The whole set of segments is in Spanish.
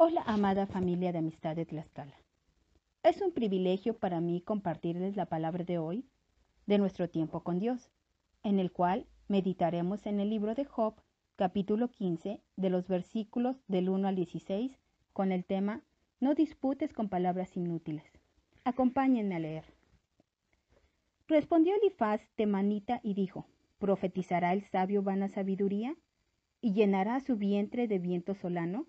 Hola, amada familia de amistad de Tlaxcala. Es un privilegio para mí compartirles la palabra de hoy, de nuestro tiempo con Dios, en el cual meditaremos en el libro de Job, capítulo 15, de los versículos del 1 al 16, con el tema No disputes con palabras inútiles. Acompáñenme a leer. Respondió Elifaz temanita y dijo, ¿Profetizará el sabio vana sabiduría? ¿Y llenará su vientre de viento solano?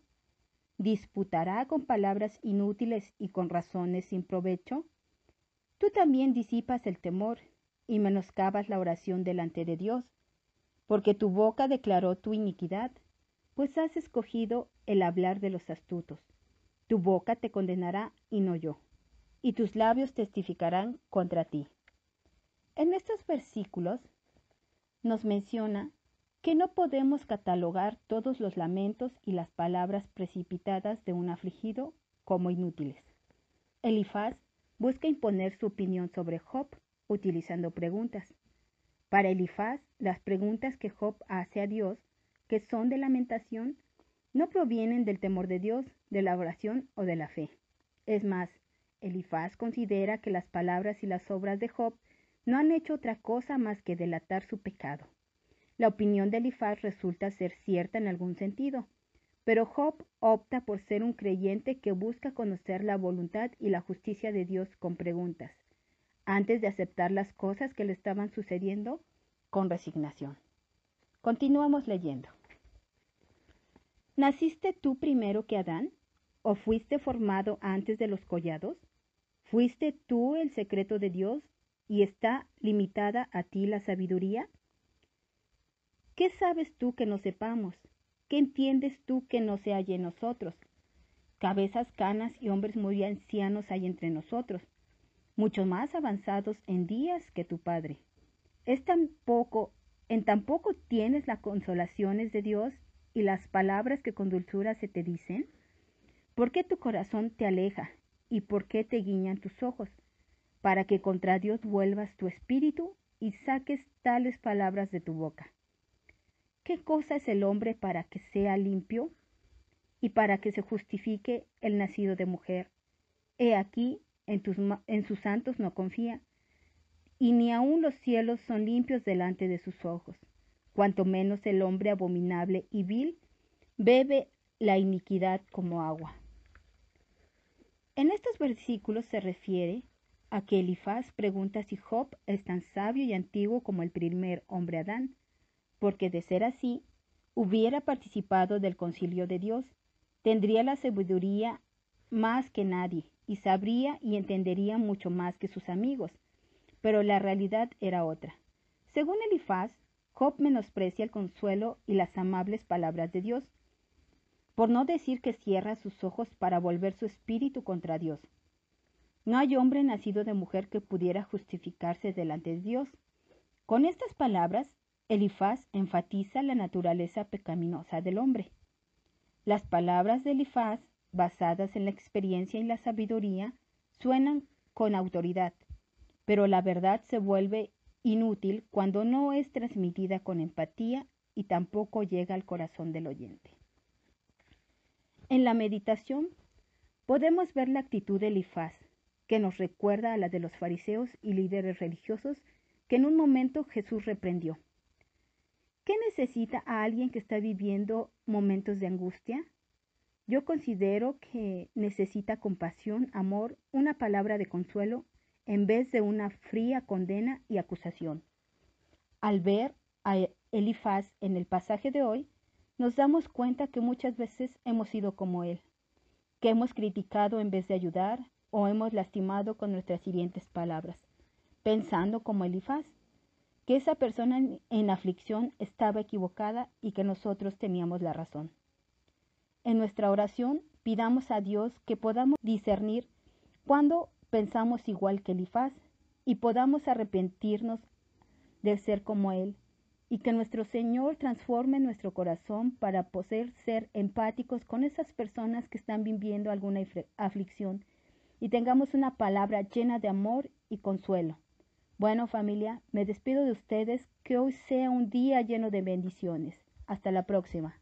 ¿Disputará con palabras inútiles y con razones sin provecho? Tú también disipas el temor y menoscabas la oración delante de Dios, porque tu boca declaró tu iniquidad, pues has escogido el hablar de los astutos. Tu boca te condenará y no yo, y tus labios testificarán contra ti. En estos versículos nos menciona que no podemos catalogar todos los lamentos y las palabras precipitadas de un afligido como inútiles. Elifaz busca imponer su opinión sobre Job utilizando preguntas. Para Elifaz, las preguntas que Job hace a Dios, que son de lamentación, no provienen del temor de Dios, de la oración o de la fe. Es más, Elifaz considera que las palabras y las obras de Job no han hecho otra cosa más que delatar su pecado. La opinión de Elifaz resulta ser cierta en algún sentido, pero Job opta por ser un creyente que busca conocer la voluntad y la justicia de Dios con preguntas, antes de aceptar las cosas que le estaban sucediendo con resignación. Continuamos leyendo. ¿Naciste tú primero que Adán? ¿O fuiste formado antes de los collados? ¿Fuiste tú el secreto de Dios y está limitada a ti la sabiduría? ¿Qué sabes tú que no sepamos? ¿Qué entiendes tú que no se halla en nosotros? Cabezas canas y hombres muy ancianos hay entre nosotros, mucho más avanzados en días que tu Padre. Es tan poco, en tan poco tienes las consolaciones de Dios y las palabras que con dulzura se te dicen. ¿Por qué tu corazón te aleja y por qué te guiñan tus ojos? para que contra Dios vuelvas tu espíritu y saques tales palabras de tu boca. ¿Qué cosa es el hombre para que sea limpio y para que se justifique el nacido de mujer? He aquí, en, tus, en sus santos no confía, y ni aun los cielos son limpios delante de sus ojos, cuanto menos el hombre abominable y vil bebe la iniquidad como agua. En estos versículos se refiere a que Elifaz pregunta si Job es tan sabio y antiguo como el primer hombre Adán, porque de ser así, hubiera participado del concilio de Dios, tendría la sabiduría más que nadie, y sabría y entendería mucho más que sus amigos. Pero la realidad era otra. Según Elifaz, Job menosprecia el consuelo y las amables palabras de Dios, por no decir que cierra sus ojos para volver su espíritu contra Dios. No hay hombre nacido de mujer que pudiera justificarse delante de Dios. Con estas palabras, Elifaz enfatiza la naturaleza pecaminosa del hombre. Las palabras de Elifaz, basadas en la experiencia y la sabiduría, suenan con autoridad, pero la verdad se vuelve inútil cuando no es transmitida con empatía y tampoco llega al corazón del oyente. En la meditación podemos ver la actitud de Elifaz, que nos recuerda a la de los fariseos y líderes religiosos que en un momento Jesús reprendió. ¿Qué necesita a alguien que está viviendo momentos de angustia? Yo considero que necesita compasión, amor, una palabra de consuelo en vez de una fría condena y acusación. Al ver a Elifaz en el pasaje de hoy, nos damos cuenta que muchas veces hemos sido como él, que hemos criticado en vez de ayudar, o hemos lastimado con nuestras hirientes palabras, pensando como Elifaz, que esa persona en, aflicción estaba equivocada y que nosotros teníamos la razón. En nuestra oración pidamos a Dios que podamos discernir cuando pensamos igual que Elifaz y podamos arrepentirnos de ser como Él y que nuestro Señor transforme nuestro corazón para poder ser empáticos con esas personas que están viviendo alguna aflicción y tengamos una palabra llena de amor y consuelo. Bueno familia, me despido de ustedes, que hoy sea un día lleno de bendiciones. Hasta la próxima.